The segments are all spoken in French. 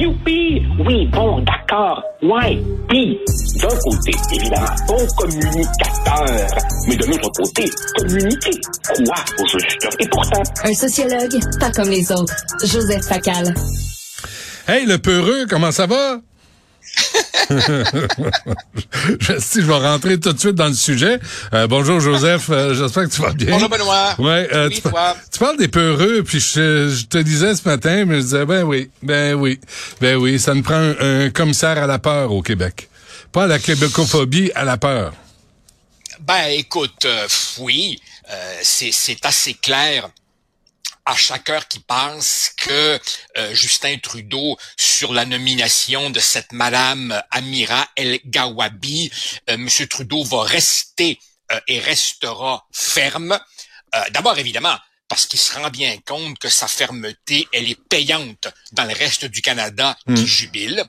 Youpi! Oui, bon, d'accord. Ouais. Puis, d'un côté, évidemment, bon communicateur. Mais de l'autre côté, communiquer. Quoi au juste? Et pourtant... Un sociologue, pas comme les autres. Joseph Facal. Hey, le peureux, comment ça va? Je, si je vais rentrer tout de suite dans le sujet. Euh, bonjour Joseph, euh, j'espère que tu vas bien. Bonjour Benoît. Ouais, euh, oui, tu, toi? tu, parles des peureux, puis je, je, te disais ce matin, mais je disais ben oui, ben oui, ben oui, ça nous prend un, un commissaire à la peur au Québec, pas à la québécophobie, à la peur. Ben écoute, euh, oui, c'est assez clair à chaque heure qui passe que euh, Justin Trudeau, sur la nomination de cette Madame Amira El Gawabi, euh, Monsieur Trudeau va rester euh, et restera ferme. Euh, d'abord, évidemment, parce qu'il se rend bien compte que sa fermeté, elle est payante dans le reste du Canada qui jubile.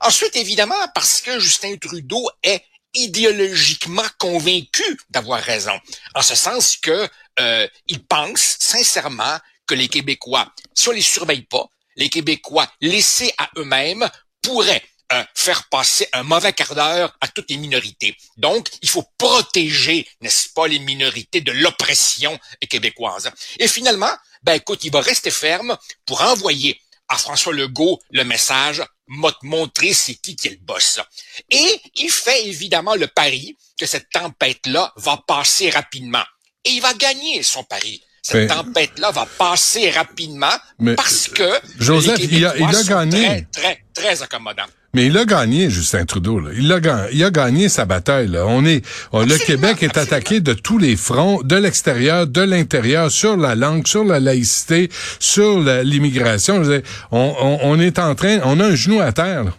Ensuite, évidemment, parce que Justin Trudeau est idéologiquement convaincu d'avoir raison, en ce sens que euh, il pense sincèrement que les Québécois, si on les surveille pas, les Québécois laissés à eux-mêmes pourraient euh, faire passer un mauvais quart d'heure à toutes les minorités. Donc, il faut protéger, n'est-ce pas, les minorités de l'oppression québécoise. Et finalement, ben écoute, il va rester ferme pour envoyer à François Legault le message m'a montrer c'est qui qui est le boss. Et il fait évidemment le pari que cette tempête-là va passer rapidement. Et il va gagner son pari. Cette Mais- tempête-là va passer rapidement Mais, parce que Joseph, les il a- il a gagné. Très, très, très accommodants. Mais il a gagné, Justin Trudeau. Là. Il, a gagné, il a gagné sa bataille. Là. On est, on- le Québec est absolument. attaqué de tous les fronts, de l'extérieur, de l'intérieur, sur la langue, sur la laïcité, sur la- l'immigration. Dire, On, on, on est en train, on a un genou à terre. là.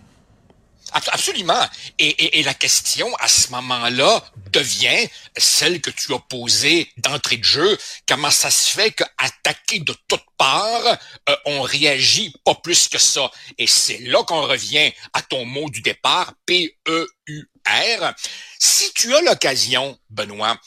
Ab- Absolument. Et, et- et la question à ce moment-là devient celle que tu as posée d'entrée de jeu. Comment ça se fait qu'attaqué de toutes parts, euh, on réagit pas plus que ça? Et c'est là qu'on revient à ton mot du départ, P-E-U-R. Si tu as l'occasion, Benoît,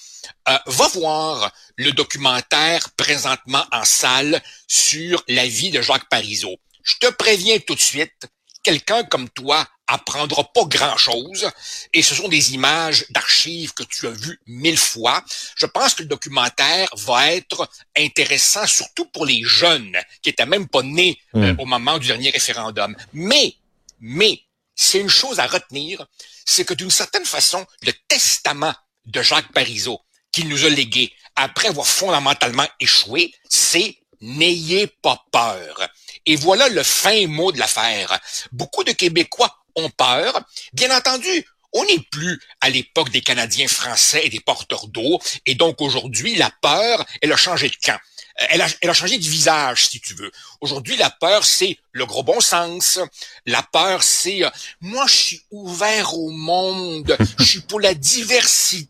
euh, va voir le documentaire présentement en salle sur la vie de Jacques Parizeau. Je te préviens tout de suite, quelqu'un comme toi apprendra pas grand-chose et ce sont des images d'archives que tu as vues mille fois. Je pense que le documentaire va être intéressant surtout pour les jeunes qui étaient même pas nés euh, au moment du dernier référendum. Mais, mais, c'est une chose à retenir, c'est que d'une certaine façon, le testament de Jacques Parizeau qu'il nous a légué après avoir fondamentalement échoué, c'est n'ayez pas peur. Et voilà le fin mot de l'affaire. Beaucoup de Québécois peur. Bien entendu, on n'est plus à l'époque des Canadiens français et des porteurs d'eau. Et donc aujourd'hui, la peur, elle a changé de camp. Euh, Elle a, elle a changé de visage, si tu veux. Aujourd'hui, la peur, c'est le gros bon sens. La peur, c'est euh, moi, je suis ouvert au monde. Je suis pour la diversité.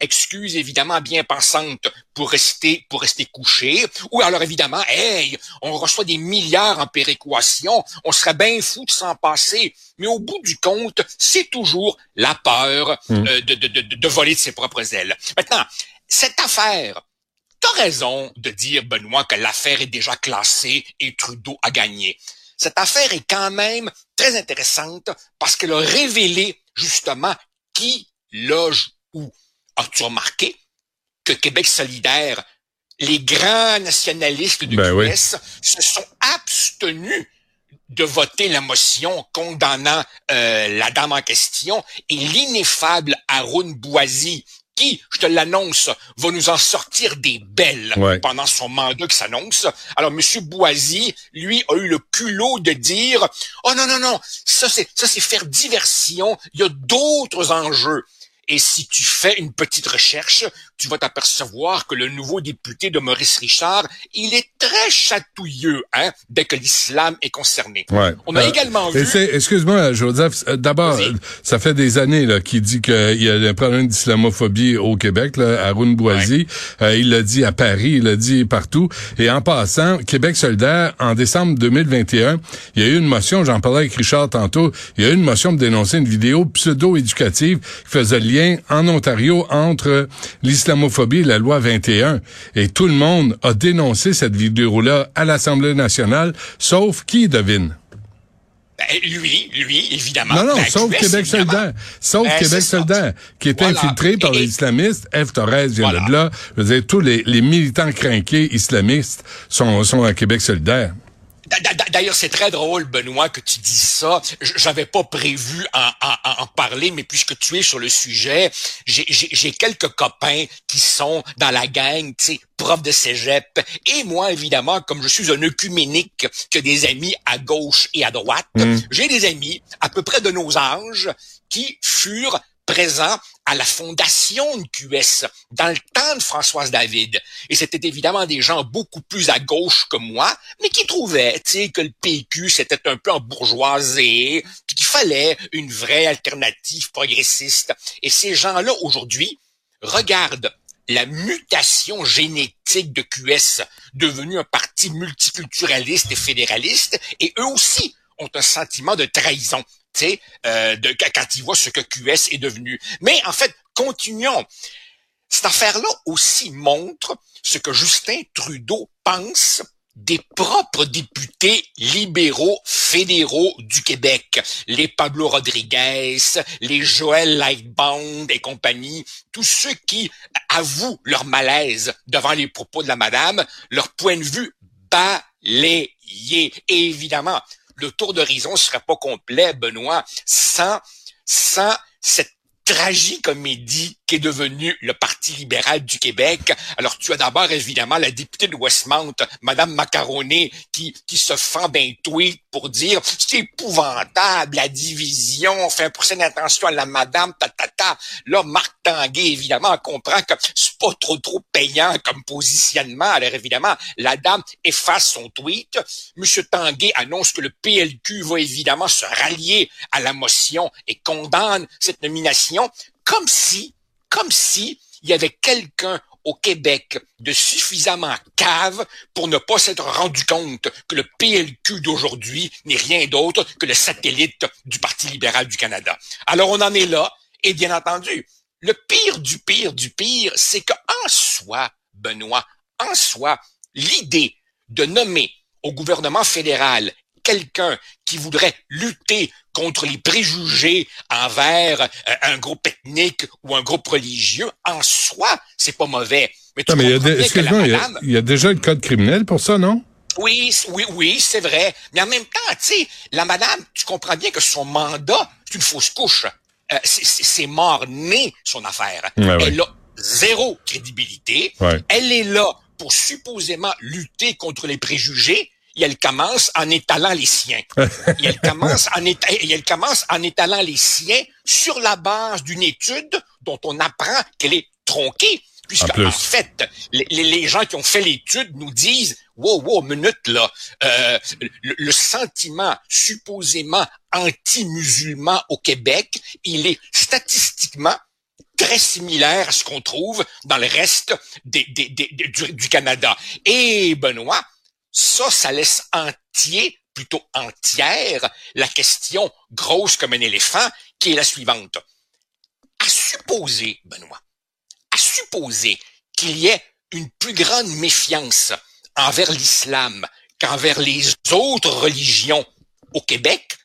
Excuse évidemment bien pensante pour rester pour rester couché. Ou alors évidemment, hey, on reçoit des milliards en péréquation. On serait bien fou de s'en passer. Mais au bout du compte, c'est toujours la peur euh, de, de, de, de voler de ses propres ailes. Maintenant, cette affaire, T'as raison de dire, Benoît, que l'affaire est déjà classée et Trudeau a gagné. Cette affaire est quand même très intéressante parce qu'elle a révélé justement qui loge où. As-tu remarqué que Québec solidaire, les grands nationalistes de Ben oui. Se sont abstenus de voter la motion condamnant euh, la dame en question et l'ineffable Haroun Boisy qui, je te l'annonce, va nous en sortir des belles Ouais. pendant son mandat qui s'annonce. Alors, Monsieur Boisy, lui, a eu le culot de dire, oh non, non, non, ça c'est, ça c'est faire diversion, il y a d'autres enjeux. Et si tu fais une petite recherche, tu vas t'apercevoir que le nouveau député de Maurice Richard, il est très chatouilleux, hein, dès que l'islam est concerné. Ouais. On a Euh, également vu... Excuse-moi, Joseph. euh, D'abord, euh, ça fait des années qu'il dit qu'il y a un problème d'islamophobie au Québec. Là, Arun Boisy, Euh, il l'a dit à Paris, il l'a dit partout. Et en passant, Québec solidaire, en décembre 2021, il y a eu une motion. J'en parlais avec Richard tantôt. Il y a eu une motion de dénoncer une vidéo pseudo-éducative qui faisait lien en Ontario entre l'islamophobie la loi 21. Et tout le monde a dénoncé cette vidéo-là à l'Assemblée nationale, sauf qui devine? lui, lui, évidemment. Non, non, La sauf QS, Québec évidemment. solidaire. Sauf Ben, Québec solidaire, qui est Voilà. infiltré par Et- les islamistes. F. Torres vient Voilà. de là. Je veux dire, tous les, les militants crinqués islamistes sont, sont à Québec solidaire. D'a- d'a- D'ailleurs, c'est très drôle, Benoît, que tu dises ça. J'avais pas prévu en, en- en parler, mais puisque tu es sur le sujet, j'ai- quelques copains qui sont dans la gang, tu sais, profs de cégep. Et moi, évidemment, comme je suis un œcuménique, que des amis à gauche et à droite, j'ai des amis à peu près de nos âges qui furent présents à la fondation de QS dans le temps de Françoise David. Et c'était évidemment des gens beaucoup plus à gauche que moi, mais qui trouvaient, que le PQ c'était un peu embourgeoisé, qu'il fallait une vraie alternative progressiste. Et ces gens-là aujourd'hui regardent la mutation génétique de QS, devenu un parti multiculturaliste et fédéraliste, et eux aussi ont un sentiment de trahison, euh, de, quand ils voient ce que QS est devenu. Mais en fait, continuons. Cette affaire-là aussi montre ce que Justin Trudeau pense des propres députés libéraux fédéraux du Québec, les Pablo Rodriguez, les Joël Lightbound et compagnie, tous ceux qui avouent leur malaise devant les propos de la madame, leur point de vue balayé. Et évidemment, le tour d'horizon serait pas complet, Benoît, sans, sans cette tragicomédie qu'est devenu le Parti libéral du Québec. Alors, tu as d'abord, évidemment, la députée de Westmount, Madame Macaroni, qui, qui se fend d'un tweet pour dire c'est épouvantable, la division, on fait un procès d'intention à la madame, ta, ta, ta. Là, Marc Tanguay, évidemment, comprend que c'est pas trop, trop payant comme positionnement. Alors, évidemment, la dame efface son tweet. Monsieur Tanguay annonce que le PLQ va évidemment se rallier à la motion et condamne cette nomination comme si, comme si il y avait quelqu'un au Québec de suffisamment cave pour ne pas s'être rendu compte que le PLQ d'aujourd'hui n'est rien d'autre que le satellite du Parti libéral du Canada. Alors on en est là, et bien entendu, le pire du pire du pire, c'est que en soi, Benoît, en soi, l'idée de nommer au gouvernement fédéral quelqu'un qui voudrait lutter contre les préjugés envers euh, un groupe ethnique ou un groupe religieux, en soi, c'est pas mauvais. Mais tu Non, mais il y a, excuse-moi, il y a- madame- il y a déjà le code criminel pour ça, non? oui, oui, oui, c'est vrai. Mais en même temps, tu sais, la madame, tu comprends bien que son mandat, c'est une fausse couche. Euh, c'est- c'est c'est mort-né, son affaire. Ouais, ouais. Elle a zéro crédibilité. Ouais. Elle est là pour supposément lutter contre les préjugés et elle commence en étalant les siens. et, elle commence en éta- et elle commence en étalant les siens sur la base d'une étude dont on apprend qu'elle est tronquée. Puisque, En fait, les, gens qui ont fait l'étude nous disent, wow, wow, minute là, euh, le, le sentiment supposément anti-musulman au Québec, il est statistiquement très similaire à ce qu'on trouve dans le reste des, des- des- des- du, du Canada. Et Benoît, ça, ça laisse entier, plutôt entière, la question grosse comme un éléphant, qui est la suivante. À supposer, Benoît, à supposer qu'il y ait une plus grande méfiance envers l'islam qu'envers les autres religions au Québec,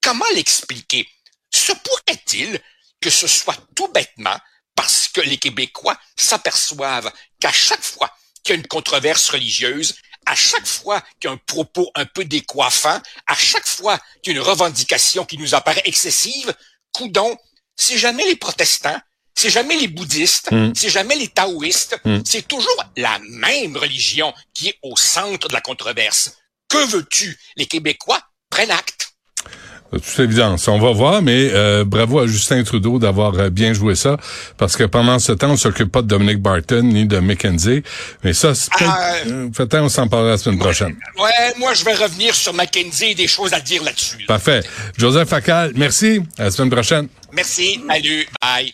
comment l'expliquer? Se pourrait-il que ce soit tout bêtement parce que les Québécois s'aperçoivent qu'à chaque fois qu'il y a une controverse religieuse, à chaque fois qu'il y a un propos un peu décoiffant, à chaque fois qu'il y a une revendication qui nous apparaît excessive, coudon, c'est jamais les protestants, c'est jamais les bouddhistes, Mm. c'est jamais les taoïstes, Mm. c'est toujours la même religion qui est au centre de la controverse. Que veux-tu? Les Québécois prennent acte. De toute évidence. On va voir, mais euh, bravo à Justin Trudeau d'avoir euh, bien joué ça, parce que pendant ce temps, on s'occupe pas de Dominic Barton ni de McKenzie. Mais ça, c'est peut-être... Ah, euh, peut-être on s'en parlera la semaine prochaine. Ouais, moi, je vais revenir sur Mackenzie et des choses à dire là-dessus. là. Parfait. Joseph Facal, merci. À la semaine prochaine. Merci. Salut. Bye.